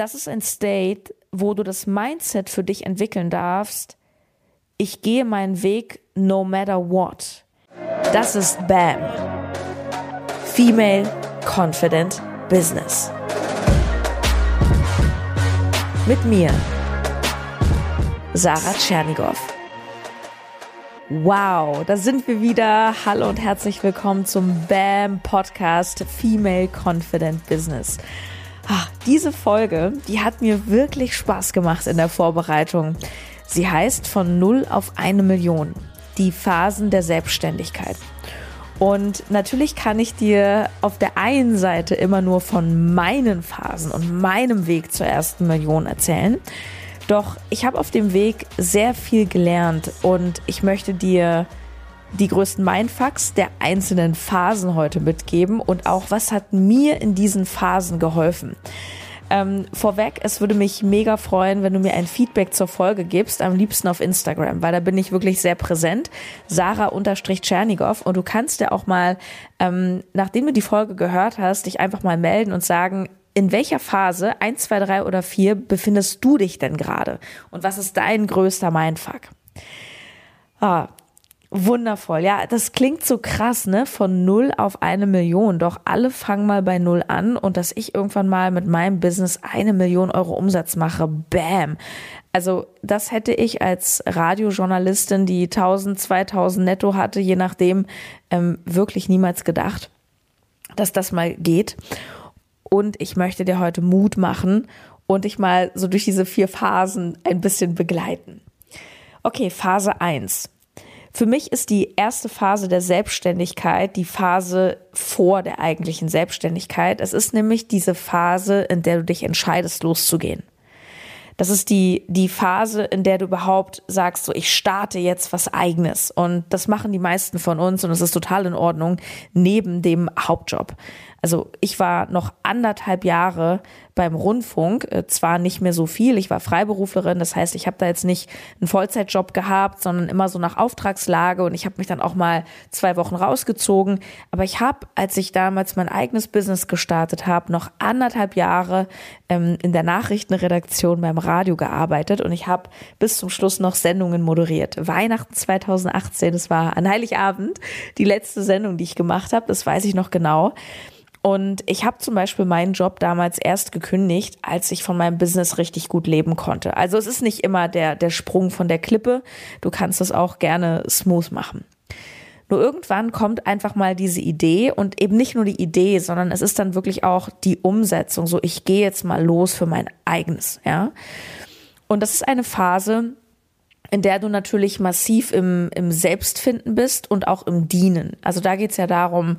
das ist ein State, wo du das Mindset für dich entwickeln darfst. Ich gehe meinen Weg no matter what. Das ist BAM. Female Confident Business. Mit mir, Sarah Tschernigow. Wow, da sind wir wieder. Hallo und herzlich willkommen zum BAM Podcast Female Confident Business. Ach, diese Folge, die hat mir wirklich Spaß gemacht in der Vorbereitung. Sie heißt von null auf eine Million. Die Phasen der Selbstständigkeit. Und natürlich kann ich dir auf der einen Seite immer nur von meinen Phasen und meinem Weg zur ersten Million erzählen. Doch ich habe auf dem Weg sehr viel gelernt und ich möchte dir die größten Mindfucks der einzelnen Phasen heute mitgeben und auch, was hat mir in diesen Phasen geholfen. Ähm, vorweg, es würde mich mega freuen, wenn du mir ein Feedback zur Folge gibst, am liebsten auf Instagram, weil da bin ich wirklich sehr präsent. Sarah-Tschernigow und du kannst ja auch mal, ähm, nachdem du die Folge gehört hast, dich einfach mal melden und sagen, in welcher Phase, eins, zwei, drei oder vier, befindest du dich denn gerade? Und was ist dein größter Mindfuck? Ah, Wundervoll. Ja, das klingt so krass, ne? Von null auf eine Million. Doch alle fangen mal bei null an und dass ich irgendwann mal mit meinem Business eine Million Euro Umsatz mache. Bam. Also, das hätte ich als Radiojournalistin, die 1000, 2000 netto hatte, je nachdem, ähm, wirklich niemals gedacht, dass das mal geht. Und ich möchte dir heute Mut machen und dich mal so durch diese vier Phasen ein bisschen begleiten. Okay, Phase eins für mich ist die erste Phase der Selbstständigkeit die Phase vor der eigentlichen Selbstständigkeit. Es ist nämlich diese Phase, in der du dich entscheidest, loszugehen. Das ist die, die Phase, in der du überhaupt sagst, so, ich starte jetzt was eigenes. Und das machen die meisten von uns und es ist total in Ordnung, neben dem Hauptjob. Also ich war noch anderthalb Jahre beim Rundfunk, äh, zwar nicht mehr so viel, ich war Freiberuflerin, das heißt, ich habe da jetzt nicht einen Vollzeitjob gehabt, sondern immer so nach Auftragslage und ich habe mich dann auch mal zwei Wochen rausgezogen. Aber ich habe, als ich damals mein eigenes Business gestartet habe, noch anderthalb Jahre ähm, in der Nachrichtenredaktion beim Radio gearbeitet und ich habe bis zum Schluss noch Sendungen moderiert. Weihnachten 2018, das war an Heiligabend die letzte Sendung, die ich gemacht habe, das weiß ich noch genau. Und ich habe zum Beispiel meinen Job damals erst gekündigt, als ich von meinem Business richtig gut leben konnte. Also es ist nicht immer der, der Sprung von der Klippe. Du kannst es auch gerne smooth machen. Nur irgendwann kommt einfach mal diese Idee und eben nicht nur die Idee, sondern es ist dann wirklich auch die Umsetzung. So, ich gehe jetzt mal los für mein eigenes, ja. Und das ist eine Phase, in der du natürlich massiv im, im Selbstfinden bist und auch im Dienen. Also da geht's ja darum,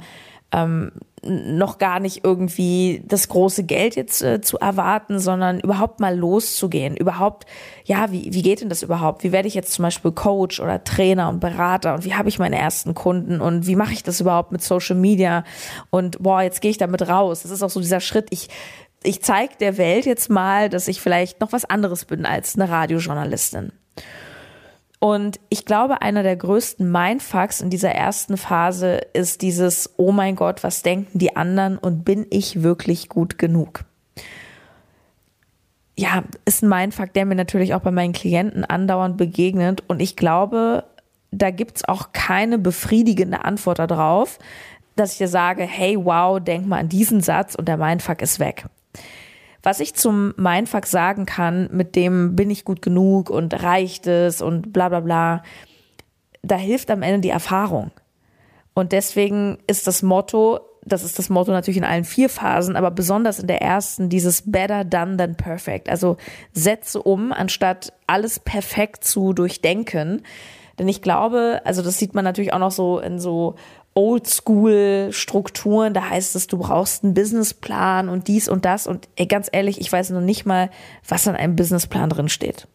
ähm, noch gar nicht irgendwie das große Geld jetzt äh, zu erwarten, sondern überhaupt mal loszugehen. Überhaupt, ja, wie, wie geht denn das überhaupt? Wie werde ich jetzt zum Beispiel Coach oder Trainer und Berater und wie habe ich meine ersten Kunden und wie mache ich das überhaupt mit Social Media? Und boah, jetzt gehe ich damit raus. Das ist auch so dieser Schritt, ich, ich zeige der Welt jetzt mal, dass ich vielleicht noch was anderes bin als eine Radiojournalistin. Und ich glaube, einer der größten Mindfucks in dieser ersten Phase ist dieses, oh mein Gott, was denken die anderen und bin ich wirklich gut genug? Ja, ist ein Mindfuck, der mir natürlich auch bei meinen Klienten andauernd begegnet. Und ich glaube, da gibt's auch keine befriedigende Antwort darauf, dass ich dir sage, hey, wow, denk mal an diesen Satz und der Mindfuck ist weg. Was ich zum Mindfuck sagen kann, mit dem bin ich gut genug und reicht es und bla bla bla, da hilft am Ende die Erfahrung. Und deswegen ist das Motto, das ist das Motto natürlich in allen vier Phasen, aber besonders in der ersten, dieses better done than perfect. Also setze um, anstatt alles perfekt zu durchdenken. Denn ich glaube, also das sieht man natürlich auch noch so in so Oldschool-Strukturen. Da heißt es, du brauchst einen Businessplan und dies und das. Und ey, ganz ehrlich, ich weiß noch nicht mal, was in einem Businessplan drin steht.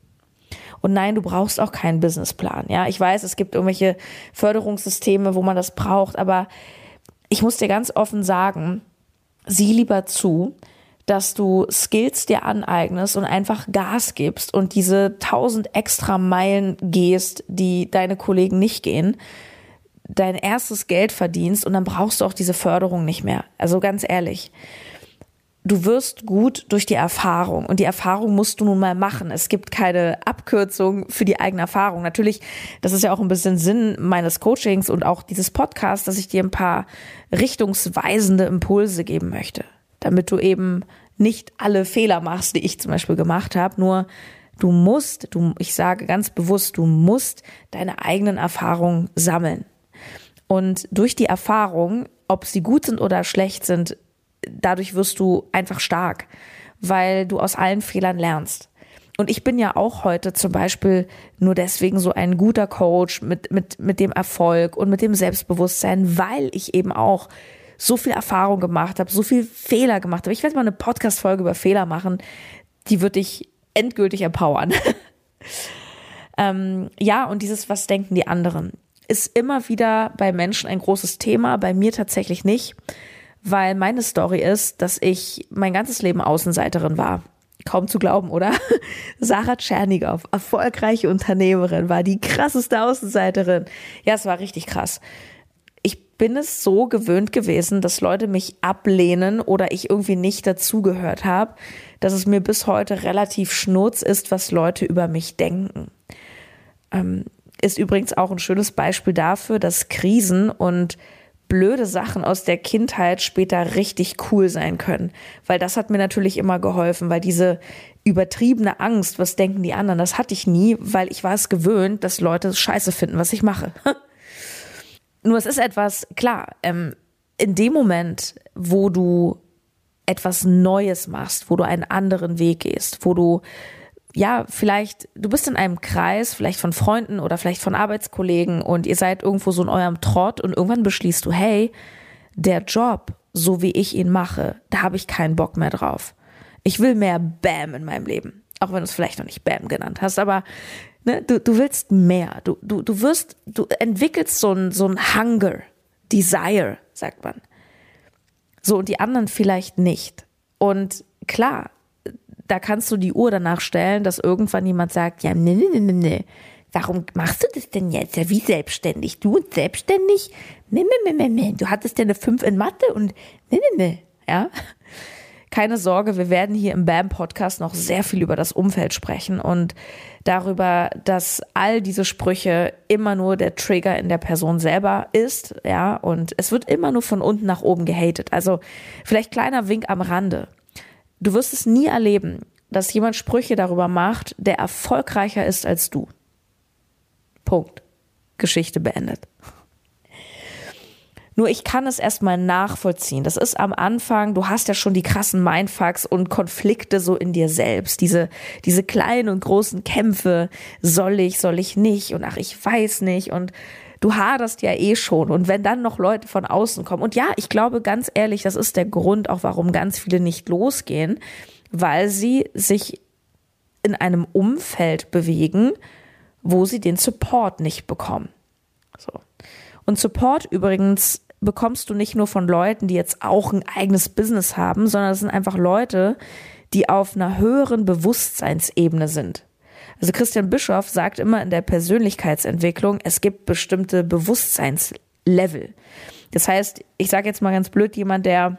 Und nein, du brauchst auch keinen Businessplan. Ja, ich weiß, es gibt irgendwelche Förderungssysteme, wo man das braucht, aber ich muss dir ganz offen sagen, sieh lieber zu, dass du Skills dir aneignest und einfach Gas gibst und diese tausend extra Meilen gehst, die deine Kollegen nicht gehen, dein erstes Geld verdienst und dann brauchst du auch diese Förderung nicht mehr. Also ganz ehrlich. du wirst gut durch die Erfahrung und die Erfahrung musst du nun mal machen. Es gibt keine Abkürzung für die eigene Erfahrung. Natürlich, das ist ja auch ein bisschen Sinn meines Coachings und auch dieses Podcasts, dass ich dir ein paar richtungsweisende Impulse geben möchte, damit du eben nicht alle Fehler machst, die ich zum Beispiel gemacht habe, nur du musst, du, ich sage ganz bewusst, du musst deine eigenen Erfahrungen sammeln. Und durch die Erfahrung, ob sie gut sind oder schlecht sind, dadurch wirst du einfach stark, weil du aus allen Fehlern lernst. Und ich bin ja auch heute zum Beispiel nur deswegen so ein guter Coach mit, mit, mit dem Erfolg und mit dem Selbstbewusstsein, weil ich eben auch so viel Erfahrung gemacht habe, so viel Fehler gemacht habe. Ich werde mal eine Podcast-Folge über Fehler machen, die würde ich endgültig empowern. ähm, ja, und dieses, was denken die anderen, ist immer wieder bei Menschen ein großes Thema, bei mir tatsächlich nicht weil meine Story ist, dass ich mein ganzes Leben Außenseiterin war. Kaum zu glauben, oder? Sarah Tschernigow, erfolgreiche Unternehmerin, war die krasseste Außenseiterin. Ja, es war richtig krass. Ich bin es so gewöhnt gewesen, dass Leute mich ablehnen oder ich irgendwie nicht dazugehört habe, dass es mir bis heute relativ schnurz ist, was Leute über mich denken. Ähm, ist übrigens auch ein schönes Beispiel dafür, dass Krisen und blöde Sachen aus der Kindheit später richtig cool sein können. Weil das hat mir natürlich immer geholfen, weil diese übertriebene Angst, was denken die anderen, das hatte ich nie, weil ich war es gewöhnt, dass Leute scheiße finden, was ich mache. Nur es ist etwas, klar, ähm, in dem Moment, wo du etwas Neues machst, wo du einen anderen Weg gehst, wo du ja, vielleicht, du bist in einem Kreis, vielleicht von Freunden oder vielleicht von Arbeitskollegen und ihr seid irgendwo so in eurem Trott und irgendwann beschließt du, hey, der Job, so wie ich ihn mache, da habe ich keinen Bock mehr drauf. Ich will mehr Bam in meinem Leben. Auch wenn du es vielleicht noch nicht Bam genannt hast, aber ne, du, du willst mehr. Du, du, du wirst, du entwickelst so ein, so ein Hunger, Desire, sagt man. So, und die anderen vielleicht nicht. Und klar, da kannst du die Uhr danach stellen, dass irgendwann jemand sagt, ja, nee, nee, nee, nee, warum machst du das denn jetzt? Ja, wie selbstständig? Du und selbstständig? Nee, nee, nee, nee, nee, du hattest ja eine 5 in Mathe und nee, nee, nee, ja. Keine Sorge, wir werden hier im BAM-Podcast noch sehr viel über das Umfeld sprechen und darüber, dass all diese Sprüche immer nur der Trigger in der Person selber ist, ja, und es wird immer nur von unten nach oben gehatet. Also vielleicht kleiner Wink am Rande. Du wirst es nie erleben, dass jemand Sprüche darüber macht, der erfolgreicher ist als du. Punkt. Geschichte beendet. Nur ich kann es erstmal nachvollziehen. Das ist am Anfang, du hast ja schon die krassen Mindfucks und Konflikte so in dir selbst. Diese, diese kleinen und großen Kämpfe. Soll ich, soll ich nicht? Und ach, ich weiß nicht. Und du haderst ja eh schon. Und wenn dann noch Leute von außen kommen, und ja, ich glaube ganz ehrlich, das ist der Grund auch, warum ganz viele nicht losgehen, weil sie sich in einem Umfeld bewegen, wo sie den Support nicht bekommen. So. Und Support übrigens bekommst du nicht nur von Leuten, die jetzt auch ein eigenes Business haben, sondern es sind einfach Leute, die auf einer höheren Bewusstseinsebene sind. Also Christian Bischoff sagt immer in der Persönlichkeitsentwicklung, es gibt bestimmte Bewusstseinslevel. Das heißt, ich sage jetzt mal ganz blöd, jemand, der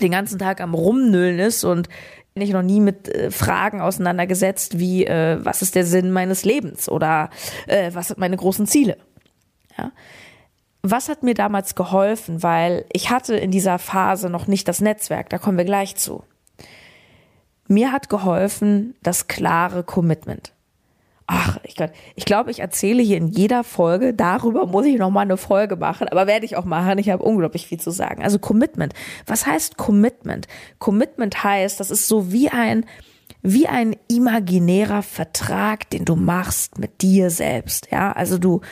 den ganzen Tag am Rumnüllen ist und ich noch nie mit äh, Fragen auseinandergesetzt, wie äh, was ist der Sinn meines Lebens oder äh, was sind meine großen Ziele. Ja. Was hat mir damals geholfen, weil ich hatte in dieser Phase noch nicht das Netzwerk, da kommen wir gleich zu. Mir hat geholfen das klare Commitment. Ach, ich glaube, ich, glaub, ich erzähle hier in jeder Folge, darüber muss ich noch mal eine Folge machen, aber werde ich auch machen, ich habe unglaublich viel zu sagen. Also Commitment. Was heißt Commitment? Commitment heißt, das ist so wie ein, wie ein imaginärer Vertrag, den du machst mit dir selbst. Ja, also du,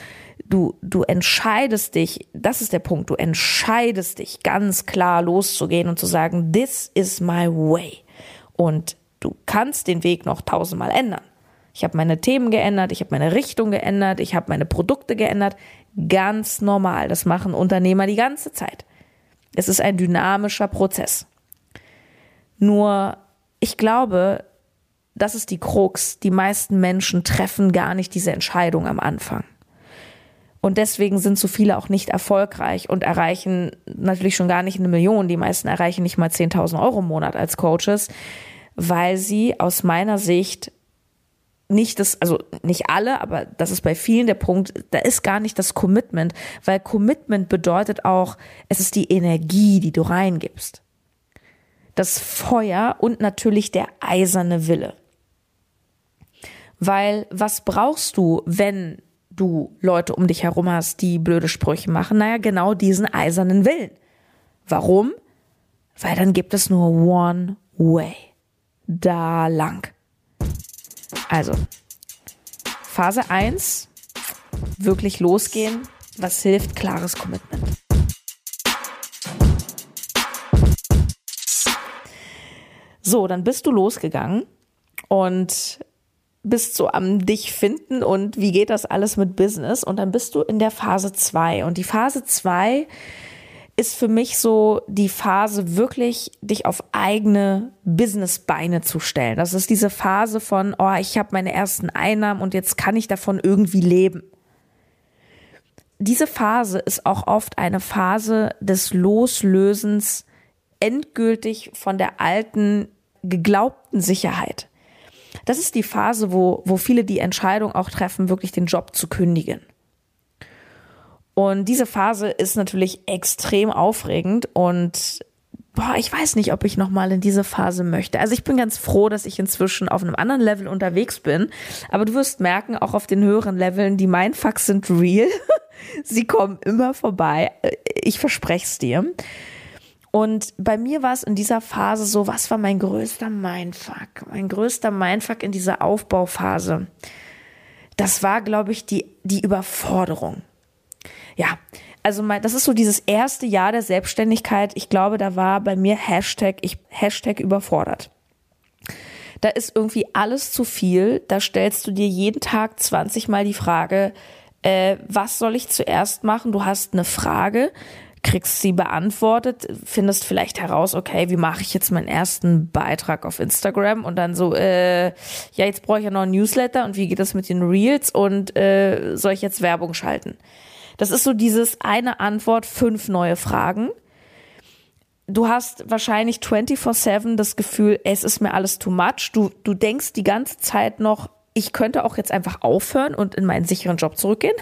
du, du entscheidest dich, das ist der Punkt, du entscheidest dich ganz klar loszugehen und zu sagen, this is my way. Und du kannst den Weg noch tausendmal ändern. Ich habe meine Themen geändert, ich habe meine Richtung geändert, ich habe meine Produkte geändert. Ganz normal. Das machen Unternehmer die ganze Zeit. Es ist ein dynamischer Prozess. Nur, ich glaube, das ist die Krux. Die meisten Menschen treffen gar nicht diese Entscheidung am Anfang. Und deswegen sind so viele auch nicht erfolgreich und erreichen natürlich schon gar nicht eine Million. Die meisten erreichen nicht mal 10.000 Euro im Monat als Coaches, weil sie aus meiner Sicht nicht das, also nicht alle, aber das ist bei vielen der Punkt, da ist gar nicht das Commitment, weil Commitment bedeutet auch, es ist die Energie, die du reingibst. Das Feuer und natürlich der eiserne Wille. Weil was brauchst du, wenn du Leute um dich herum hast, die blöde Sprüche machen? Naja, genau diesen eisernen Willen. Warum? Weil dann gibt es nur one way. Da lang. Also, Phase 1, wirklich losgehen. Was hilft? Klares Commitment. So, dann bist du losgegangen und bist so am dich finden und wie geht das alles mit Business und dann bist du in der Phase 2 und die Phase 2 ist für mich so die Phase wirklich dich auf eigene Businessbeine zu stellen. Das ist diese Phase von oh, ich habe meine ersten Einnahmen und jetzt kann ich davon irgendwie leben. Diese Phase ist auch oft eine Phase des Loslösens endgültig von der alten geglaubten Sicherheit. Das ist die Phase, wo, wo viele die Entscheidung auch treffen, wirklich den Job zu kündigen. Und diese Phase ist natürlich extrem aufregend und boah, ich weiß nicht, ob ich nochmal in diese Phase möchte. Also ich bin ganz froh, dass ich inzwischen auf einem anderen Level unterwegs bin. Aber du wirst merken, auch auf den höheren Leveln, die Mindfucks sind real. Sie kommen immer vorbei. Ich verspreche es dir. Und bei mir war es in dieser Phase so, was war mein größter Mindfuck? Mein größter Mindfuck in dieser Aufbauphase. Das war, glaube ich, die, die Überforderung. Ja, also mein, das ist so dieses erste Jahr der Selbstständigkeit. Ich glaube, da war bei mir Hashtag, ich, Hashtag überfordert. Da ist irgendwie alles zu viel. Da stellst du dir jeden Tag 20 Mal die Frage, äh, was soll ich zuerst machen? Du hast eine Frage, kriegst sie beantwortet, findest vielleicht heraus, okay, wie mache ich jetzt meinen ersten Beitrag auf Instagram und dann so, äh, ja, jetzt brauche ich ja noch ein Newsletter und wie geht das mit den Reels und äh, soll ich jetzt Werbung schalten? Das ist so dieses eine Antwort, fünf neue Fragen. Du hast wahrscheinlich 24-7 das Gefühl, es ist mir alles too much. Du, du denkst die ganze Zeit noch, ich könnte auch jetzt einfach aufhören und in meinen sicheren Job zurückgehen.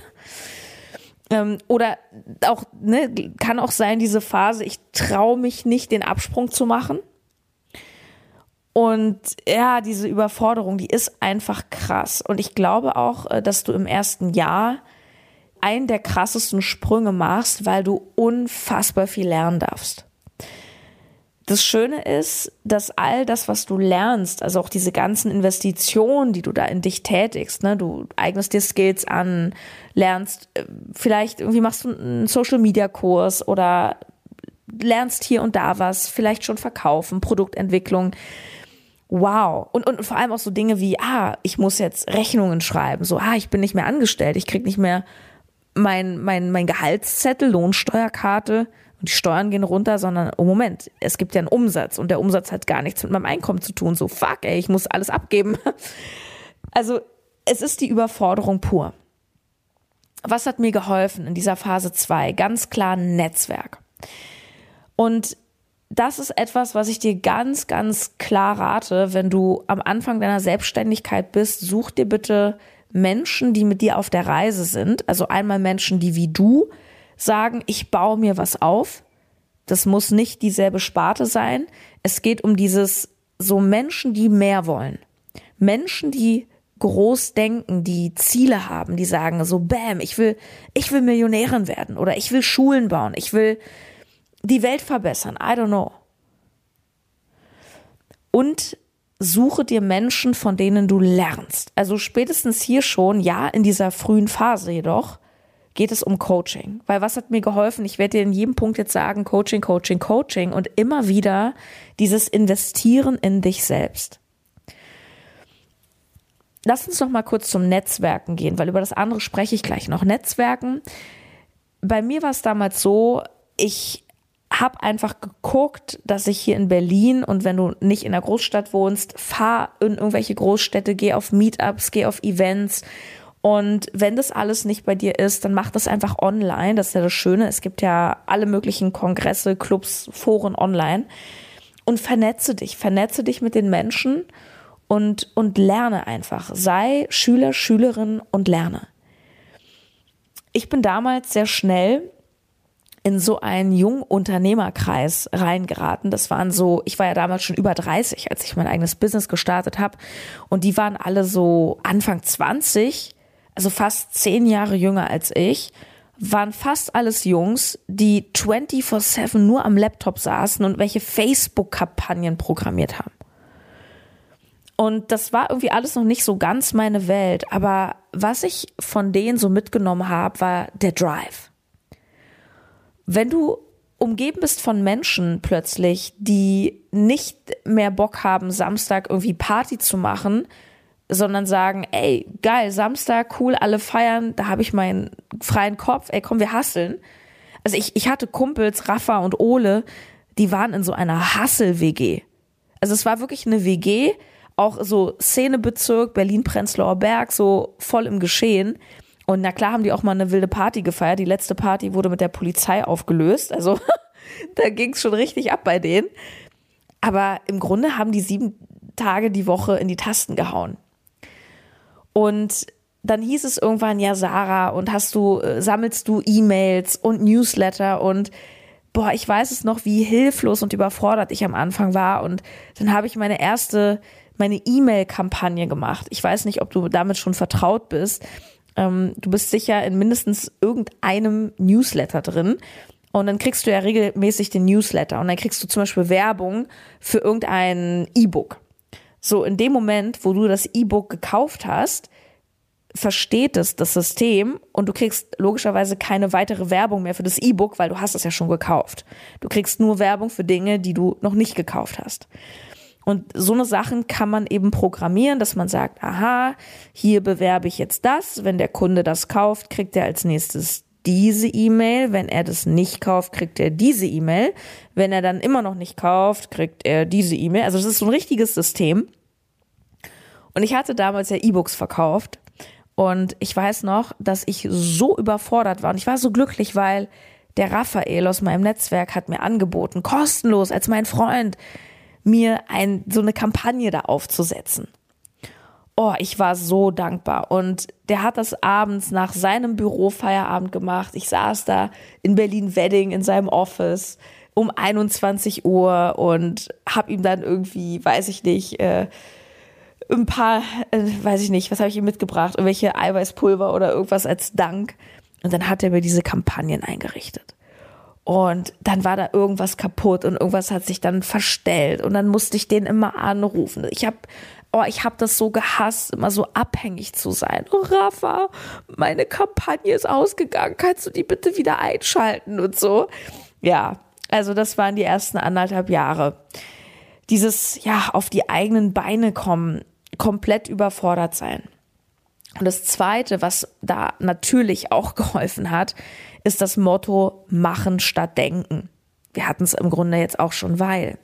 Ähm, oder auch, ne, kann auch sein, diese Phase, ich traue mich nicht, den Absprung zu machen. Und ja, diese Überforderung, die ist einfach krass. Und ich glaube auch, äh, dass du im ersten Jahr einen der krassesten Sprünge machst, weil du unfassbar viel lernen darfst. Das Schöne ist, dass all das, was du lernst, also auch diese ganzen Investitionen, die du da in dich tätigst, ne, du eignest dir Skills an, lernst, äh, vielleicht irgendwie machst du einen Social Media Kurs oder lernst hier und da was, vielleicht schon verkaufen, Produktentwicklung. Wow. Und, und vor allem auch so Dinge wie, ah, ich muss jetzt Rechnungen schreiben. So, ah, ich bin nicht mehr angestellt, ich krieg nicht mehr mein, mein, mein Gehaltszettel, Lohnsteuerkarte und die Steuern gehen runter, sondern, oh Moment, es gibt ja einen Umsatz und der Umsatz hat gar nichts mit meinem Einkommen zu tun. So, fuck, ey, ich muss alles abgeben. Also, es ist die Überforderung pur. Was hat mir geholfen in dieser Phase 2? Ganz klar Netzwerk. Und das ist etwas, was ich dir ganz, ganz klar rate, wenn du am Anfang deiner Selbstständigkeit bist, such dir bitte Menschen, die mit dir auf der Reise sind. Also einmal Menschen, die wie du sagen, ich baue mir was auf. Das muss nicht dieselbe Sparte sein. Es geht um dieses, so Menschen, die mehr wollen. Menschen, die groß denken, die Ziele haben, die sagen so, bam, ich will, ich will Millionärin werden oder ich will Schulen bauen, ich will die Welt verbessern. I don't know. Und suche dir Menschen, von denen du lernst. Also spätestens hier schon, ja, in dieser frühen Phase jedoch, geht es um Coaching. Weil was hat mir geholfen? Ich werde dir in jedem Punkt jetzt sagen, Coaching, Coaching, Coaching und immer wieder dieses Investieren in dich selbst. Lass uns noch mal kurz zum Netzwerken gehen, weil über das andere spreche ich gleich noch. Netzwerken. Bei mir war es damals so, ich habe einfach geguckt, dass ich hier in Berlin und wenn du nicht in der Großstadt wohnst, fahr in irgendwelche Großstädte, geh auf Meetups, geh auf Events Und wenn das alles nicht bei dir ist, dann mach das einfach online. Das ist ja das Schöne. Es gibt ja alle möglichen Kongresse, Clubs, Foren online. Und vernetze dich. Vernetze dich mit den Menschen und, und lerne einfach. Sei Schüler, Schülerin und lerne. Ich bin damals sehr schnell in so einen Jungunternehmerkreis reingeraten. Das waren so, ich war ja damals schon über 30, als ich mein eigenes Business gestartet habe. Und die waren alle so Anfang 20, also fast zehn Jahre jünger als ich, waren fast alles Jungs, die 24-7 nur am Laptop saßen und welche Facebook-Kampagnen programmiert haben. Und das war irgendwie alles noch nicht so ganz meine Welt. Aber was ich von denen so mitgenommen habe, war der Drive wenn du umgeben bist von Menschen plötzlich, die nicht mehr Bock haben, Samstag irgendwie Party zu machen, sondern sagen, ey, geil, Samstag, cool, alle feiern, da habe ich meinen freien Kopf, ey, komm, wir hasseln. Also ich, ich hatte Kumpels, Rafa und Ole, die waren in so einer Hassel-WG. Also es war wirklich eine WG, auch so Szenebezirk, Berlin-Prenzlauer Berg, so voll im Geschehen. Und na klar haben die auch mal eine wilde Party gefeiert. Die letzte Party wurde mit der Polizei aufgelöst. Also da ging es schon richtig ab bei denen. Aber im Grunde haben die sieben Tage die Woche in die Tasten gehauen. Und dann hieß es irgendwann, ja, Sarah, und hast du, äh, sammelst du E-Mails und Newsletter und boah, ich weiß es noch, wie hilflos und überfordert ich am Anfang war. Und dann habe ich meine erste, meine E-Mail-Kampagne gemacht. Ich weiß nicht, ob du damit schon vertraut bist. Ähm, du bist sicher in mindestens irgendeinem Newsletter drin. Und dann kriegst du ja regelmäßig den Newsletter und dann kriegst du zum Beispiel Werbung für irgendein E-Book. So, in dem Moment, wo du das E-Book gekauft hast, versteht es das System und du kriegst logischerweise keine weitere Werbung mehr für das E-Book, weil du hast es ja schon gekauft. Du kriegst nur Werbung für Dinge, die du noch nicht gekauft hast. Und so eine Sachen kann man eben programmieren, dass man sagt, aha, hier bewerbe ich jetzt das. Wenn der Kunde das kauft, kriegt er als nächstes diese E-Mail. Wenn er das nicht kauft, kriegt er diese E-Mail. Wenn er dann immer noch nicht kauft, kriegt er diese E-Mail. Also das ist so ein richtiges System. Und ich hatte damals ja E-Books verkauft. Und ich weiß noch, dass ich so überfordert war. Und ich war so glücklich, weil der Raphael aus meinem Netzwerk hat mir angeboten, kostenlos als mein Freund, mir ein, so eine Kampagne da aufzusetzen. Oh, ich war so dankbar. Und der hat das abends nach seinem Büro Feierabend gemacht. Ich saß da in Berlin-Wedding in seinem Office um 21 Uhr und hab ihm dann irgendwie, weiß ich nicht, äh, ein paar, äh, weiß ich nicht, was habe ich ihm mitgebracht? Irgendwelche Eiweißpulver oder irgendwas als Dank. Und dann hat er mir diese Kampagnen eingerichtet. Und dann war da irgendwas kaputt und irgendwas hat sich dann verstellt und dann musste ich den immer anrufen. Ich habe oh, ich habe das so gehasst, immer so abhängig zu sein. Oh, Rafa, meine Kampagne ist ausgegangen. Kannst du die bitte wieder einschalten und so? Ja, also das waren die ersten anderthalb Jahre. Dieses, ja, auf die eigenen Beine kommen, komplett überfordert sein. Und das zweite, was da natürlich auch geholfen hat, ist das Motto machen statt denken. Wir hatten es im Grunde jetzt auch schon, weil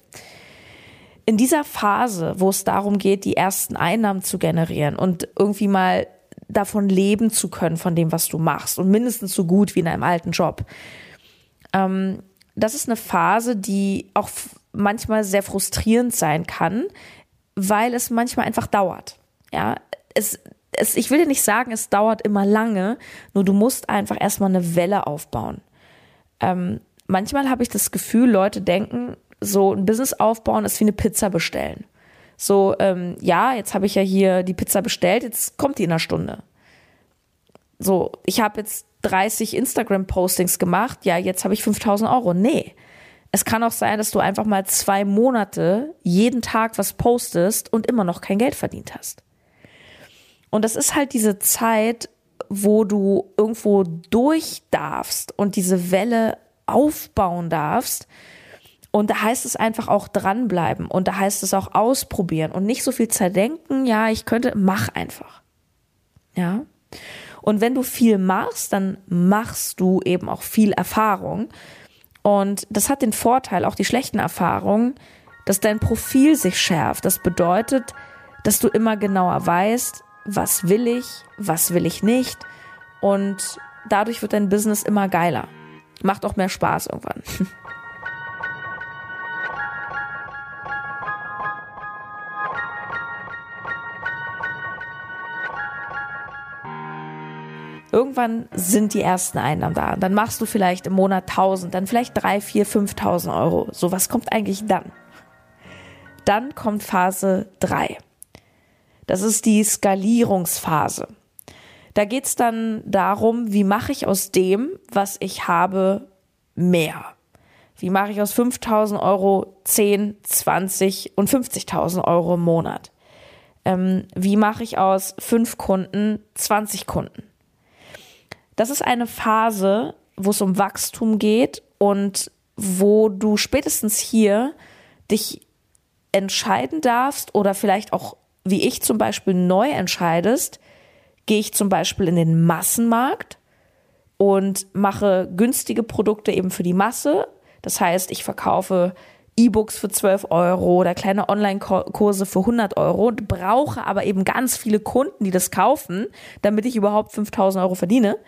in dieser Phase, wo es darum geht, die ersten Einnahmen zu generieren und irgendwie mal davon leben zu können, von dem, was du machst und mindestens so gut wie in einem alten Job. Ähm, das ist eine Phase, die auch manchmal sehr frustrierend sein kann, weil es manchmal einfach dauert. Ja, es, es, ich will dir nicht sagen, es dauert immer lange, nur du musst einfach erstmal eine Welle aufbauen. Ähm, manchmal habe ich das Gefühl, Leute denken, so ein Business aufbauen ist wie eine Pizza bestellen. So, ähm, ja, jetzt habe ich ja hier die Pizza bestellt, jetzt kommt die in einer Stunde. So, ich habe jetzt 30 Instagram-Postings gemacht, ja, jetzt habe ich 5000 Euro. Nee. Es kann auch sein, dass du einfach mal zwei Monate jeden Tag was postest und immer noch kein Geld verdient hast. Und das ist halt diese Zeit, wo du irgendwo durch darfst und diese Welle aufbauen darfst. Und da heißt es einfach auch dranbleiben und da heißt es auch ausprobieren und nicht so viel zerdenken, ja, ich könnte, mach einfach. Ja. Und wenn du viel machst, dann machst du eben auch viel Erfahrung. Und das hat den Vorteil, auch die schlechten Erfahrungen, dass dein Profil sich schärft. Das bedeutet, dass du immer genauer weißt, was will ich, was will ich nicht und dadurch wird dein Business immer geiler. Macht auch mehr Spaß irgendwann. Irgendwann sind die ersten Einnahmen da. Dann machst du vielleicht im Monat 1000, dann vielleicht 3, 4, 5000 Euro. So, was kommt eigentlich dann? Dann kommt Phase 3. Das ist die Skalierungsphase. Da geht's dann darum, wie mache ich aus dem, was ich habe, mehr? Wie mache ich aus 5000 Euro 10, 20 und 50.000 Euro im Monat? Ähm, wie mache ich aus fünf Kunden 20 Kunden? Das ist eine Phase, wo es um Wachstum geht und wo du spätestens hier dich entscheiden darfst oder vielleicht auch, wie ich zum Beispiel, neu entscheidest, gehe ich zum Beispiel in den Massenmarkt und mache günstige Produkte eben für die Masse. Das heißt, ich verkaufe E-Books für 12 Euro oder kleine Online-Kurse für 100 Euro und brauche aber eben ganz viele Kunden, die das kaufen, damit ich überhaupt 5000 Euro verdiene.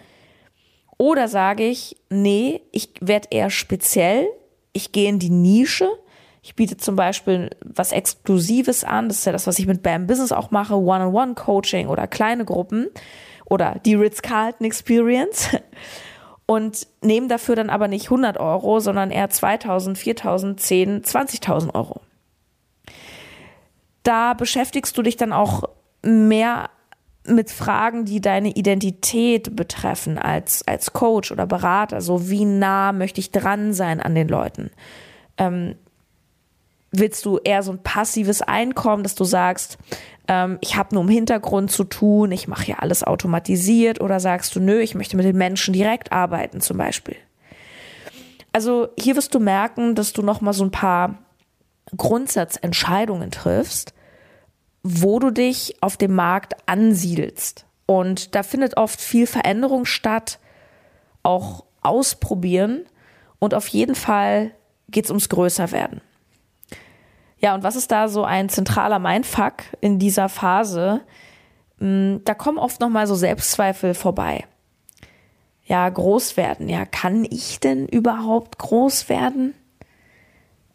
Oder sage ich, nee, ich werde eher speziell, ich gehe in die Nische, ich biete zum Beispiel was Exklusives an. Das ist ja das, was ich mit BAM Business auch mache. One-on-One-Coaching oder kleine Gruppen oder die Ritz-Carlton Experience. Und nehme dafür dann aber nicht 100 Euro, sondern eher 2000, 4000, 10, 20.000 Euro. Da beschäftigst du dich dann auch mehr mit Fragen, die deine Identität betreffen als, als Coach oder Berater. So wie nah möchte ich dran sein an den Leuten? Ähm, willst du eher so ein passives Einkommen, dass du sagst, ähm, ich habe nur im Hintergrund zu tun, ich mache ja alles automatisiert oder sagst du, nö, ich möchte mit den Menschen direkt arbeiten zum Beispiel. Also hier wirst du merken, dass du noch mal so ein paar Grundsatzentscheidungen triffst, wo du dich auf dem Markt ansiedelst. Und da findet oft viel Veränderung statt, auch ausprobieren und auf jeden Fall geht es ums Größerwerden. Ja, und was ist da so ein zentraler Mindfuck in dieser Phase? Hm, da kommen oft nochmal so Selbstzweifel vorbei. Ja, groß werden. Ja, kann ich denn überhaupt groß werden?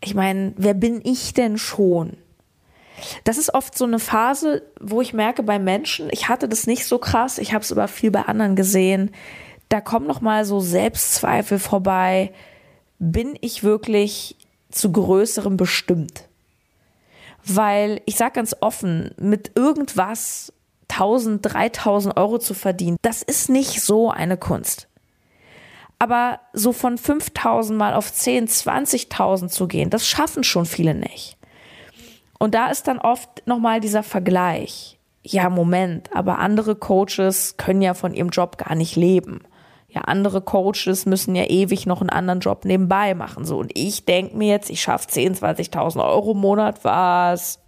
Ich meine, wer bin ich denn schon? Das ist oft so eine Phase, wo ich merke bei Menschen, ich hatte das nicht so krass, ich habe es aber viel bei anderen gesehen. Da kommen noch mal so Selbstzweifel vorbei. Bin ich wirklich zu größerem bestimmt? weil ich sage ganz offen, mit irgendwas 1000, 3000 Euro zu verdienen, das ist nicht so eine Kunst. Aber so von 5000 mal auf 10, 20.000 zu gehen, das schaffen schon viele nicht. Und da ist dann oft nochmal dieser Vergleich. Ja, Moment, aber andere Coaches können ja von ihrem Job gar nicht leben ja, andere Coaches müssen ja ewig noch einen anderen Job nebenbei machen. So, und ich denke mir jetzt, ich schaffe 10.000, 20.000 Euro im Monat, was?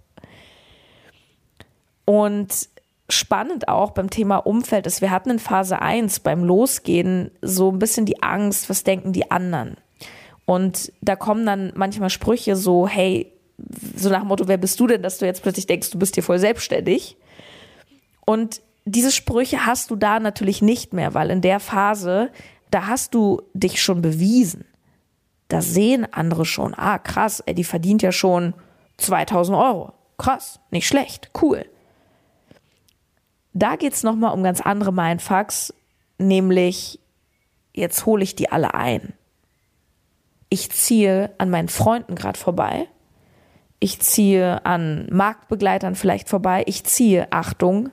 Und spannend auch beim Thema Umfeld ist, wir hatten in Phase 1 beim Losgehen so ein bisschen die Angst, was denken die anderen? Und da kommen dann manchmal Sprüche so, hey, so nach dem Motto, wer bist du denn, dass du jetzt plötzlich denkst, du bist hier voll selbstständig? Und diese Sprüche hast du da natürlich nicht mehr, weil in der Phase, da hast du dich schon bewiesen. Da sehen andere schon, ah krass, ey, die verdient ja schon 2000 Euro. Krass, nicht schlecht, cool. Da geht es nochmal um ganz andere Mindfucks, nämlich jetzt hole ich die alle ein. Ich ziehe an meinen Freunden gerade vorbei. Ich ziehe an Marktbegleitern vielleicht vorbei. Ich ziehe, Achtung,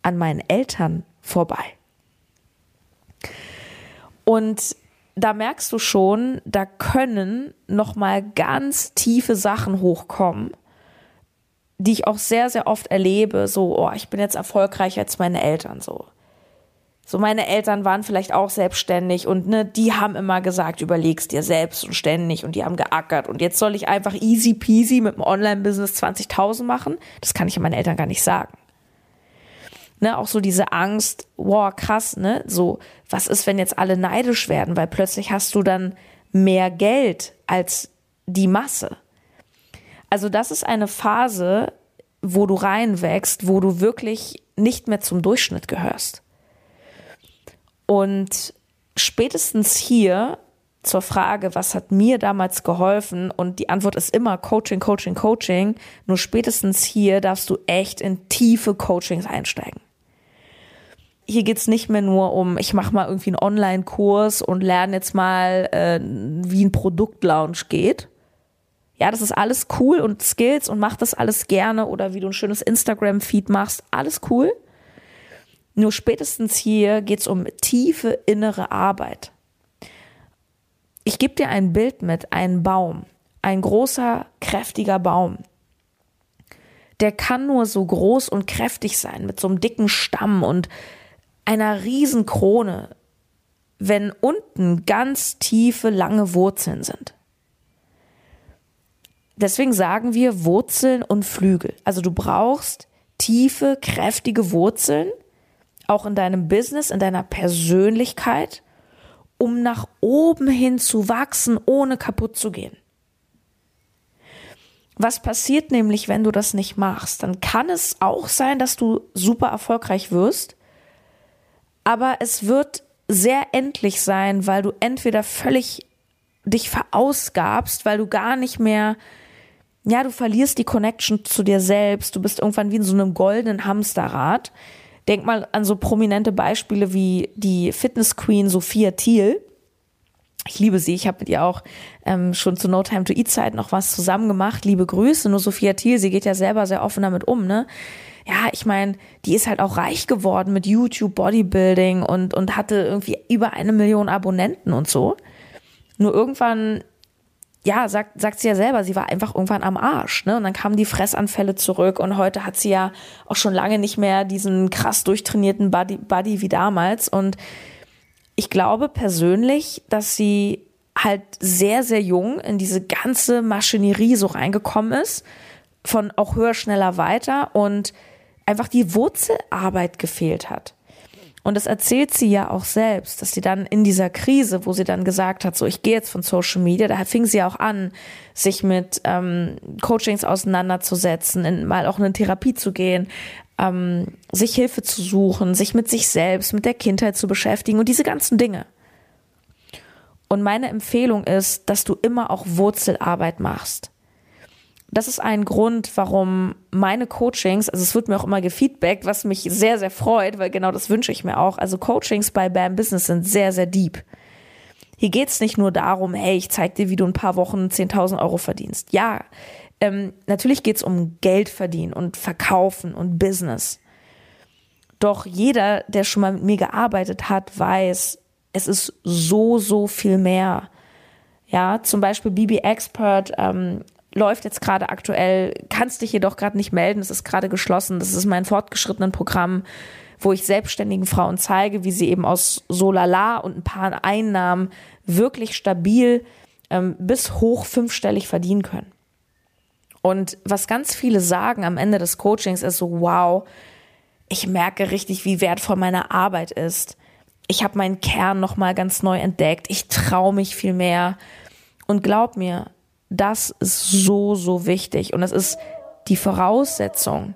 an meinen Eltern vorbei. Und da merkst du schon, da können noch mal ganz tiefe Sachen hochkommen, die ich auch sehr sehr oft erlebe, so oh, ich bin jetzt erfolgreicher als meine Eltern so. So meine Eltern waren vielleicht auch selbstständig und ne, die haben immer gesagt, überlegst dir selbst und ständig und die haben geackert und jetzt soll ich einfach easy peasy mit dem Online Business 20.000 machen? Das kann ich meinen Eltern gar nicht sagen ne, auch so diese Angst, wow, krass, ne, so, was ist, wenn jetzt alle neidisch werden, weil plötzlich hast du dann mehr Geld als die Masse. Also das ist eine Phase, wo du reinwächst, wo du wirklich nicht mehr zum Durchschnitt gehörst. Und spätestens hier zur Frage, was hat mir damals geholfen? Und die Antwort ist immer Coaching, Coaching, Coaching. Nur spätestens hier darfst du echt in tiefe Coachings einsteigen. Hier geht's nicht mehr nur um, ich mache mal irgendwie einen Online-Kurs und lerne jetzt mal, äh, wie ein Produktlaunch geht. Ja, das ist alles cool und Skills und mach das alles gerne oder wie du ein schönes Instagram-Feed machst, alles cool. Nur spätestens hier geht's um tiefe innere Arbeit. Ich gebe dir ein Bild mit, einen Baum, ein großer, kräftiger Baum. Der kann nur so groß und kräftig sein, mit so einem dicken Stamm und einer riesen Krone, wenn unten ganz tiefe, lange Wurzeln sind. Deswegen sagen wir Wurzeln und Flügel. Also du brauchst tiefe, kräftige Wurzeln, auch in deinem Business, in deiner Persönlichkeit um nach oben hin zu wachsen, ohne kaputt zu gehen. Was passiert nämlich, wenn du das nicht machst? Dann kann es auch sein, dass du super erfolgreich wirst, aber es wird sehr endlich sein, weil du entweder völlig dich verausgabst, weil du gar nicht mehr, ja, du verlierst die Connection zu dir selbst, du bist irgendwann wie in so einem goldenen Hamsterrad, Denk mal an so prominente Beispiele wie die Fitness Queen Sophia Thiel. Ich liebe sie. Ich habe mit ihr auch ähm, schon zu No Time to Eat Zeit noch was zusammen gemacht. Liebe Grüße. Nur Sophia Thiel, sie geht ja selber sehr offen damit um, ne? Ja, ich meine, die ist halt auch reich geworden mit YouTube, Bodybuilding und, und hatte irgendwie über eine Million Abonnenten und so. Nur irgendwann ja, sagt, sagt sie ja selber, sie war einfach irgendwann am Arsch, ne? Und dann kamen die Fressanfälle zurück und heute hat sie ja auch schon lange nicht mehr diesen krass durchtrainierten Body, Body wie damals. Und ich glaube persönlich, dass sie halt sehr, sehr jung in diese ganze Maschinerie so reingekommen ist, von auch höher, schneller, weiter und einfach die Wurzelarbeit gefehlt hat. Und das erzählt sie ja auch selbst, dass sie dann in dieser Krise, wo sie dann gesagt hat, so ich gehe jetzt von Social Media, da fing sie auch an, sich mit ähm, Coachings auseinanderzusetzen, in, mal auch in eine Therapie zu gehen, ähm, sich Hilfe zu suchen, sich mit sich selbst, mit der Kindheit zu beschäftigen und diese ganzen Dinge. Und meine Empfehlung ist, dass du immer auch Wurzelarbeit machst das ist ein Grund, warum meine Coachings, also es wird mir auch immer gefeedbackt, was mich sehr, sehr freut, weil genau das wünsche ich mir auch. Also Coachings bei BAM Business sind sehr, sehr deep. Hier geht's nicht nur darum, hey, ich zeig dir, wie du ein paar Wochen 10.000 Euro verdienst. Ja, ähm, natürlich geht's um Geld verdienen und verkaufen und Business. Doch jeder, der schon mal mit mir gearbeitet hat, weiß, es ist so, so viel mehr. Ja, zum Beispiel BB Expert ähm, läuft jetzt gerade aktuell, kannst dich jedoch gerade nicht melden, es ist gerade geschlossen. Das ist mein fortgeschrittenen Programm, wo ich selbstständigen Frauen zeige, wie sie eben aus Solala und ein paar Einnahmen wirklich stabil ähm, bis hoch fünfstellig verdienen können. Und was ganz viele sagen am Ende des Coachings ist so, wow, ich merke richtig, wie wertvoll meine Arbeit ist. Ich habe meinen Kern nochmal ganz neu entdeckt. Ich traue mich viel mehr. Und glaub mir, das ist so, so wichtig. Und es ist die Voraussetzung,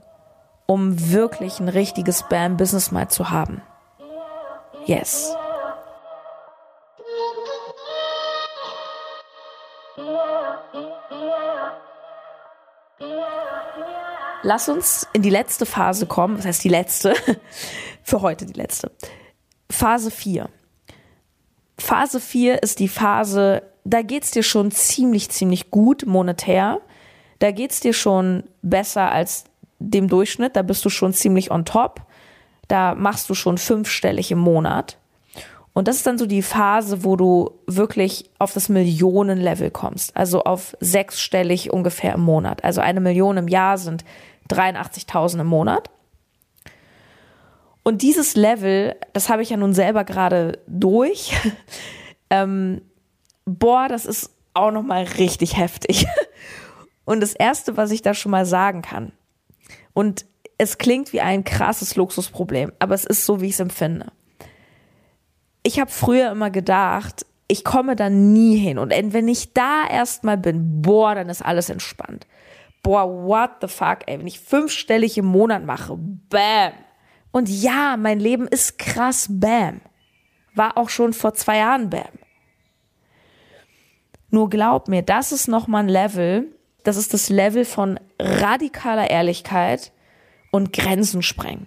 um wirklich ein richtiges BAM-Business mal zu haben. Yes. Lass uns in die letzte Phase kommen. Was heißt die letzte? Für heute die letzte. Phase 4. Phase 4 ist die Phase, da geht's dir schon ziemlich, ziemlich gut monetär. Da geht's dir schon besser als dem Durchschnitt. Da bist du schon ziemlich on top. Da machst du schon fünfstellig im Monat. Und das ist dann so die Phase, wo du wirklich auf das Millionenlevel kommst. Also auf sechsstellig ungefähr im Monat. Also eine Million im Jahr sind 83.000 im Monat. Und dieses Level, das habe ich ja nun selber gerade durch. ähm, boah, das ist auch noch mal richtig heftig. Und das erste, was ich da schon mal sagen kann, und es klingt wie ein krasses Luxusproblem, aber es ist so, wie ich es empfinde. Ich habe früher immer gedacht, ich komme da nie hin. Und wenn ich da erstmal bin, boah, dann ist alles entspannt. Boah, what the fuck, ey, wenn ich fünfstellig im Monat mache, bam, Und ja, mein Leben ist krass Bam. War auch schon vor zwei Jahren Bam. Nur glaub mir, das ist nochmal ein Level, das ist das Level von radikaler Ehrlichkeit und Grenzen sprengen.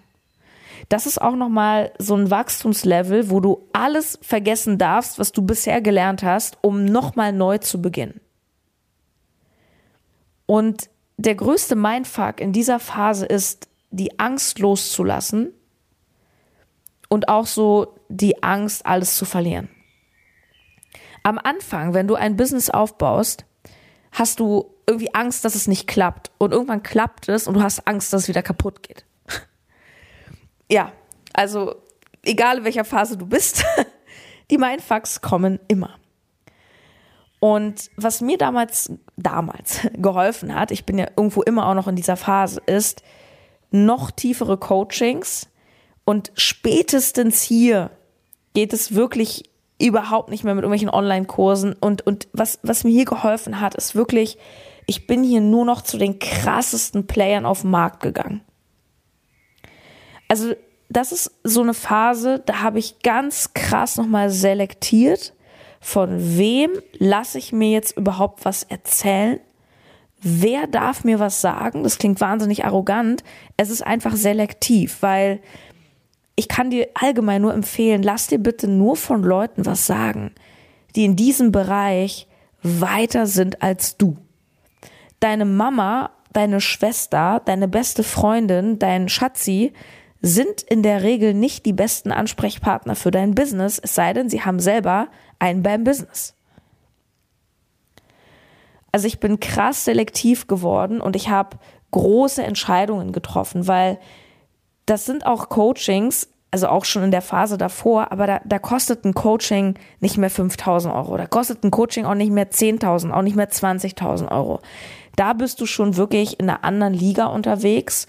Das ist auch nochmal so ein Wachstumslevel, wo du alles vergessen darfst, was du bisher gelernt hast, um nochmal neu zu beginnen. Und der größte Mindfuck in dieser Phase ist, die Angst loszulassen und auch so die Angst, alles zu verlieren. Am Anfang, wenn du ein Business aufbaust, hast du irgendwie Angst, dass es nicht klappt. Und irgendwann klappt es und du hast Angst, dass es wieder kaputt geht. ja, also egal in welcher Phase du bist, die Mindfucks kommen immer. Und was mir damals, damals geholfen hat, ich bin ja irgendwo immer auch noch in dieser Phase, ist noch tiefere Coachings. Und spätestens hier geht es wirklich überhaupt nicht mehr mit irgendwelchen Online-Kursen. Und, und was, was mir hier geholfen hat, ist wirklich, ich bin hier nur noch zu den krassesten Playern auf dem Markt gegangen. Also, das ist so eine Phase, da habe ich ganz krass nochmal selektiert, von wem lasse ich mir jetzt überhaupt was erzählen? Wer darf mir was sagen? Das klingt wahnsinnig arrogant. Es ist einfach selektiv, weil ich kann dir allgemein nur empfehlen, lass dir bitte nur von Leuten was sagen, die in diesem Bereich weiter sind als du. Deine Mama, deine Schwester, deine beste Freundin, dein Schatzi sind in der Regel nicht die besten Ansprechpartner für dein Business, es sei denn, sie haben selber ein beim Business. Also ich bin krass selektiv geworden und ich habe große Entscheidungen getroffen, weil das sind auch Coachings, also auch schon in der Phase davor, aber da, da kostet ein Coaching nicht mehr 5000 Euro, da kostet ein Coaching auch nicht mehr 10.000, auch nicht mehr 20.000 Euro. Da bist du schon wirklich in einer anderen Liga unterwegs.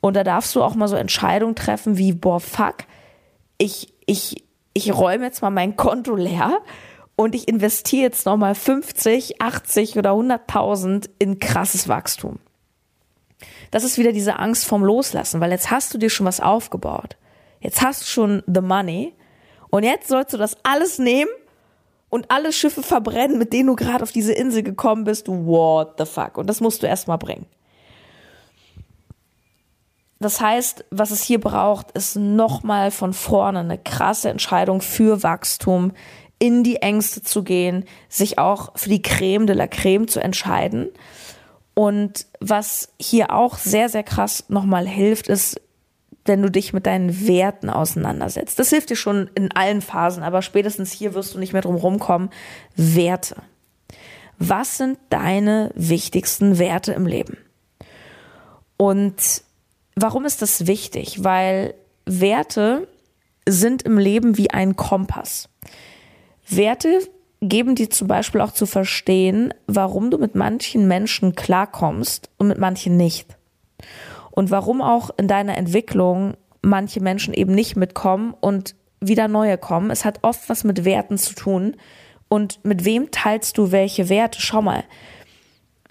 Und da darfst du auch mal so Entscheidungen treffen wie, boah, fuck, ich, ich, ich räume jetzt mal mein Konto leer und ich investiere jetzt nochmal 50, 80 oder 100.000 in krasses Wachstum das ist wieder diese Angst vom Loslassen, weil jetzt hast du dir schon was aufgebaut. Jetzt hast du schon the money und jetzt sollst du das alles nehmen und alle Schiffe verbrennen, mit denen du gerade auf diese Insel gekommen bist. What the fuck? Und das musst du erstmal bringen. Das heißt, was es hier braucht, ist nochmal von vorne eine krasse Entscheidung für Wachstum, in die Ängste zu gehen, sich auch für die Creme de la Creme zu entscheiden und was hier auch sehr, sehr krass nochmal hilft, ist, wenn du dich mit deinen Werten auseinandersetzt. Das hilft dir schon in allen Phasen, aber spätestens hier wirst du nicht mehr drum rumkommen. Werte. Was sind deine wichtigsten Werte im Leben? Und warum ist das wichtig? Weil Werte sind im Leben wie ein Kompass. Werte geben dir zum Beispiel auch zu verstehen, warum du mit manchen Menschen klarkommst und mit manchen nicht. Und warum auch in deiner Entwicklung manche Menschen eben nicht mitkommen und wieder neue kommen. Es hat oft was mit Werten zu tun. Und mit wem teilst du welche Werte? Schau mal,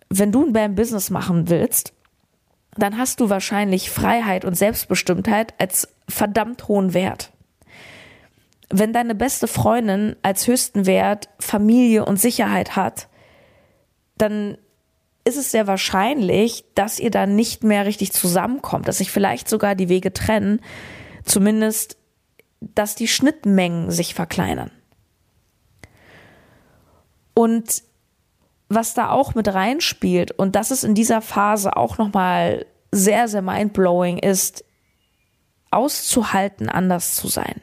wenn du ein BAM Business machen willst, dann hast du wahrscheinlich Freiheit und Selbstbestimmtheit als verdammt hohen Wert. Wenn deine beste Freundin als höchsten Wert Familie und Sicherheit hat, dann ist es sehr wahrscheinlich, dass ihr dann nicht mehr richtig zusammenkommt, dass sich vielleicht sogar die Wege trennen, zumindest, dass die Schnittmengen sich verkleinern. Und was da auch mit reinspielt, und das ist in dieser Phase auch nochmal sehr, sehr mindblowing, ist auszuhalten, anders zu sein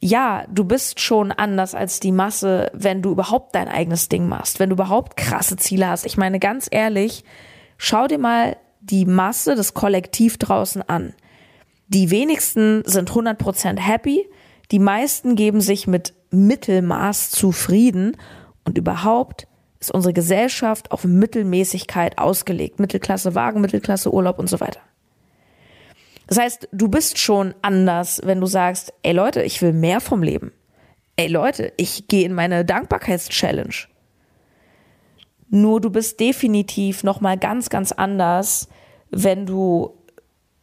ja, du bist schon anders als die Masse, wenn du überhaupt dein eigenes Ding machst, wenn du überhaupt krasse Ziele hast. Ich meine, ganz ehrlich, schau dir mal die Masse, das Kollektiv draußen an. Die wenigsten sind 100% happy, die meisten geben sich mit Mittelmaß zufrieden und überhaupt ist unsere Gesellschaft auf Mittelmäßigkeit ausgelegt. Mittelklasse Wagen, Mittelklasse Urlaub und so weiter. Das heißt, du bist schon anders, wenn du sagst, ey Leute, ich will mehr vom Leben. Ey Leute, ich gehe in meine Dankbarkeitschallenge. Nur du bist definitiv noch mal ganz ganz anders, wenn du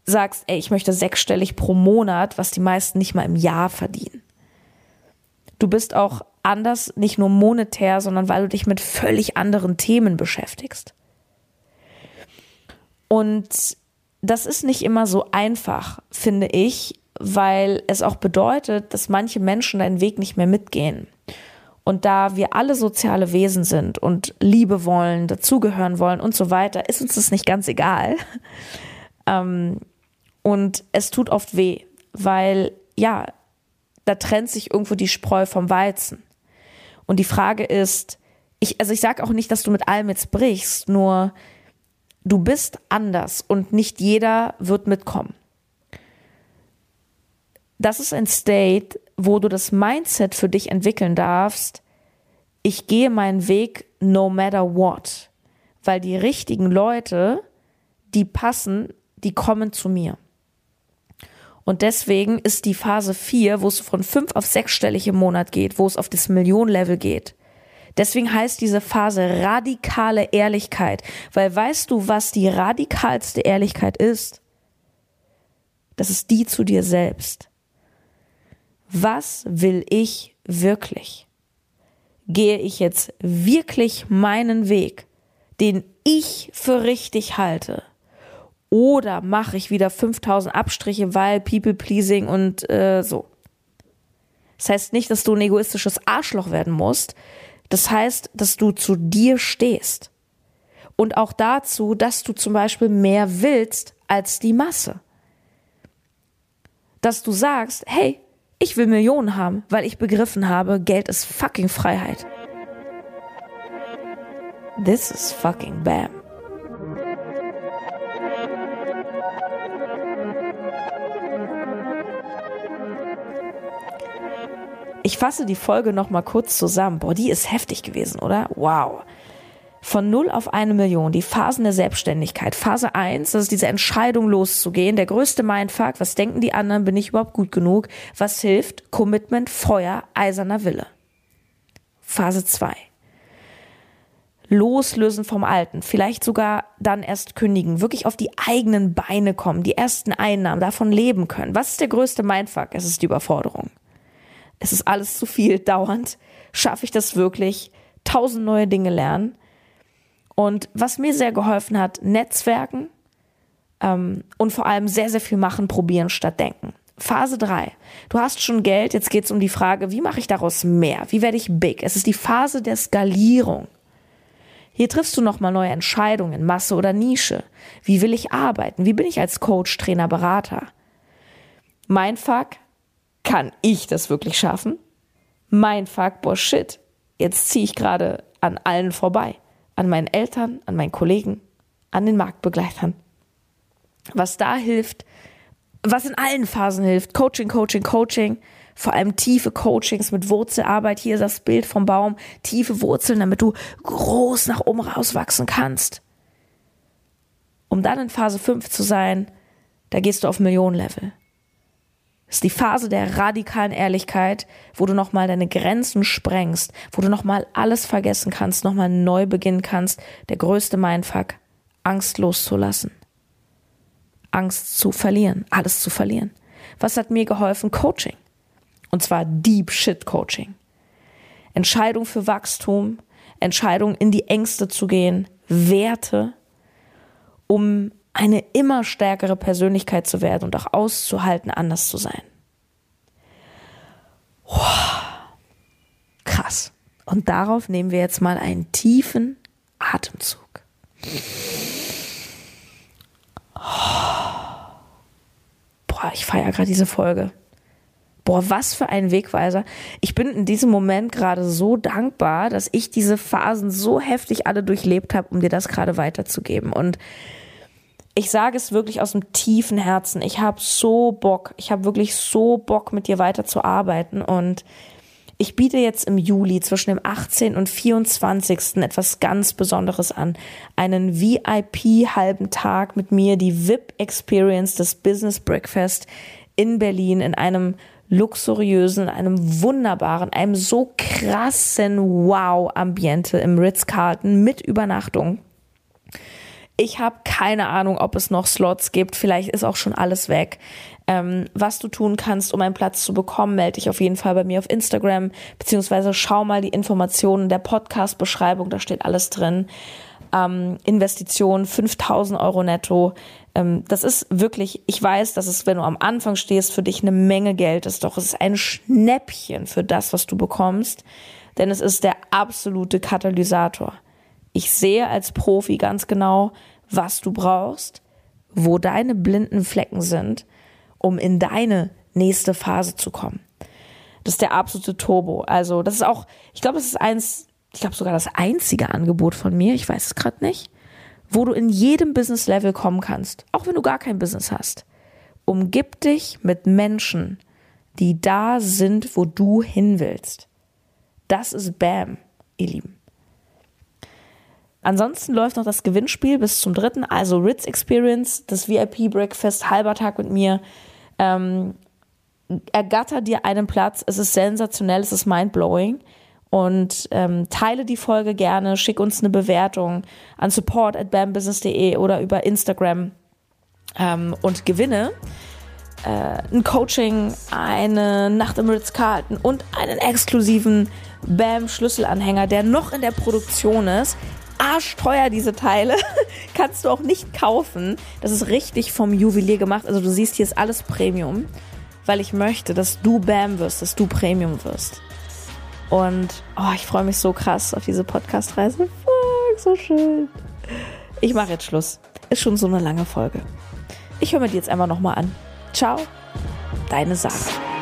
sagst, ey, ich möchte sechsstellig pro Monat, was die meisten nicht mal im Jahr verdienen. Du bist auch anders, nicht nur monetär, sondern weil du dich mit völlig anderen Themen beschäftigst. Und das ist nicht immer so einfach, finde ich, weil es auch bedeutet, dass manche Menschen deinen Weg nicht mehr mitgehen. Und da wir alle soziale Wesen sind und Liebe wollen, dazugehören wollen und so weiter, ist uns das nicht ganz egal. Ähm, und es tut oft weh, weil ja, da trennt sich irgendwo die Spreu vom Weizen. Und die Frage ist, ich, also ich sage auch nicht, dass du mit allem jetzt brichst, nur du bist anders und nicht jeder wird mitkommen das ist ein State, wo du das Mindset für dich entwickeln darfst. Ich gehe meinen Weg no matter what, weil die richtigen Leute, die passen, die kommen zu mir. Und deswegen ist die Phase 4, wo es von 5 auf 6stellig im Monat geht, wo es auf das Millionenlevel geht. Deswegen heißt diese Phase radikale Ehrlichkeit, weil weißt du, was die radikalste Ehrlichkeit ist? Das ist die zu dir selbst was will ich wirklich? Gehe ich jetzt wirklich meinen Weg, den ich für richtig halte? Oder mache ich wieder 5000 Abstriche, weil People pleasing und äh, so? Das heißt nicht, dass du ein egoistisches Arschloch werden musst. Das heißt, dass du zu dir stehst. Und auch dazu, dass du zum Beispiel mehr willst als die Masse. Dass du sagst, hey, ich will Millionen haben, weil ich begriffen habe, Geld ist fucking Freiheit. This is fucking bam. Ich fasse die Folge noch mal kurz zusammen. Boah, die ist heftig gewesen, oder? Wow von 0 auf eine Million, die Phasen der Selbstständigkeit. Phase 1, das ist diese Entscheidung loszugehen, der größte Mindfuck, was denken die anderen, bin ich überhaupt gut genug? Was hilft? Commitment, Feuer, eiserner Wille. Phase 2. Loslösen vom Alten, vielleicht sogar dann erst kündigen, wirklich auf die eigenen Beine kommen, die ersten Einnahmen, davon leben können. Was ist der größte Mindfuck? Es ist die Überforderung. Es ist alles zu viel, dauernd. Schaffe ich das wirklich? Tausend neue Dinge lernen und was mir sehr geholfen hat, Netzwerken ähm, und vor allem sehr, sehr viel machen, probieren statt denken. Phase 3. Du hast schon Geld, jetzt geht es um die Frage, wie mache ich daraus mehr? Wie werde ich big? Es ist die Phase der Skalierung. Hier triffst du nochmal neue Entscheidungen, Masse oder Nische. Wie will ich arbeiten? Wie bin ich als Coach, Trainer, Berater? Mein Fuck, kann ich das wirklich schaffen? Mein Fuck, boah shit, jetzt ziehe ich gerade an allen vorbei an meinen Eltern, an meinen Kollegen, an den Marktbegleitern. Was da hilft, was in allen Phasen hilft, Coaching, Coaching, Coaching, vor allem tiefe Coachings mit Wurzelarbeit. Hier ist das Bild vom Baum, tiefe Wurzeln, damit du groß nach oben rauswachsen kannst. Um dann in Phase 5 zu sein, da gehst du auf Millionenlevel. Das ist die Phase der radikalen Ehrlichkeit, wo du nochmal deine Grenzen sprengst, wo du nochmal alles vergessen kannst, nochmal neu beginnen kannst. Der größte Mindfuck, Angst loszulassen. Angst zu verlieren, alles zu verlieren. Was hat mir geholfen? Coaching. Und zwar Deep Shit Coaching. Entscheidung für Wachstum, Entscheidung in die Ängste zu gehen, Werte, um eine immer stärkere Persönlichkeit zu werden und auch auszuhalten, anders zu sein. Krass. Und darauf nehmen wir jetzt mal einen tiefen Atemzug. Boah, ich feiere gerade diese Folge. Boah, was für ein Wegweiser. Ich bin in diesem Moment gerade so dankbar, dass ich diese Phasen so heftig alle durchlebt habe, um dir das gerade weiterzugeben. Und ich sage es wirklich aus dem tiefen Herzen. Ich habe so Bock, ich habe wirklich so Bock, mit dir weiterzuarbeiten. Und ich biete jetzt im Juli zwischen dem 18. und 24. etwas ganz Besonderes an. Einen VIP-halben Tag mit mir, die VIP-Experience des Business Breakfast in Berlin in einem luxuriösen, einem wunderbaren, einem so krassen Wow-Ambiente im Ritz-Carlton mit Übernachtung. Ich habe keine Ahnung, ob es noch Slots gibt. Vielleicht ist auch schon alles weg. Ähm, was du tun kannst, um einen Platz zu bekommen, melde dich auf jeden Fall bei mir auf Instagram, beziehungsweise schau mal die Informationen der Podcast-Beschreibung, da steht alles drin. Ähm, Investition 5000 Euro netto. Ähm, das ist wirklich, ich weiß, dass es, wenn du am Anfang stehst, für dich eine Menge Geld ist, doch es ist ein Schnäppchen für das, was du bekommst, denn es ist der absolute Katalysator. Ich sehe als Profi ganz genau, was du brauchst, wo deine blinden Flecken sind um in deine nächste Phase zu kommen. Das ist der absolute Turbo. Also, das ist auch, ich glaube, das ist eins, ich glaube sogar das einzige Angebot von mir, ich weiß es gerade nicht, wo du in jedem Business-Level kommen kannst, auch wenn du gar kein Business hast. Umgib dich mit Menschen, die da sind, wo du hin willst. Das ist BAM, ihr Lieben. Ansonsten läuft noch das Gewinnspiel bis zum dritten, also Ritz Experience, das VIP Breakfast, halber Tag mit mir ähm, ergatter dir einen Platz. Es ist sensationell, es ist mindblowing. Und ähm, teile die Folge gerne, schick uns eine Bewertung an support at bambusiness.de oder über Instagram ähm, und gewinne äh, ein Coaching, eine Nacht im Ritz-Carlton und einen exklusiven BAM-Schlüsselanhänger, der noch in der Produktion ist arschteuer, diese Teile. Kannst du auch nicht kaufen. Das ist richtig vom Juwelier gemacht. Also du siehst, hier ist alles Premium, weil ich möchte, dass du Bam wirst, dass du Premium wirst. Und oh, ich freue mich so krass auf diese Podcast-Reise. Fuck, so schön. Ich mache jetzt Schluss. Ist schon so eine lange Folge. Ich höre mir die jetzt einfach nochmal an. Ciao, deine Sarah.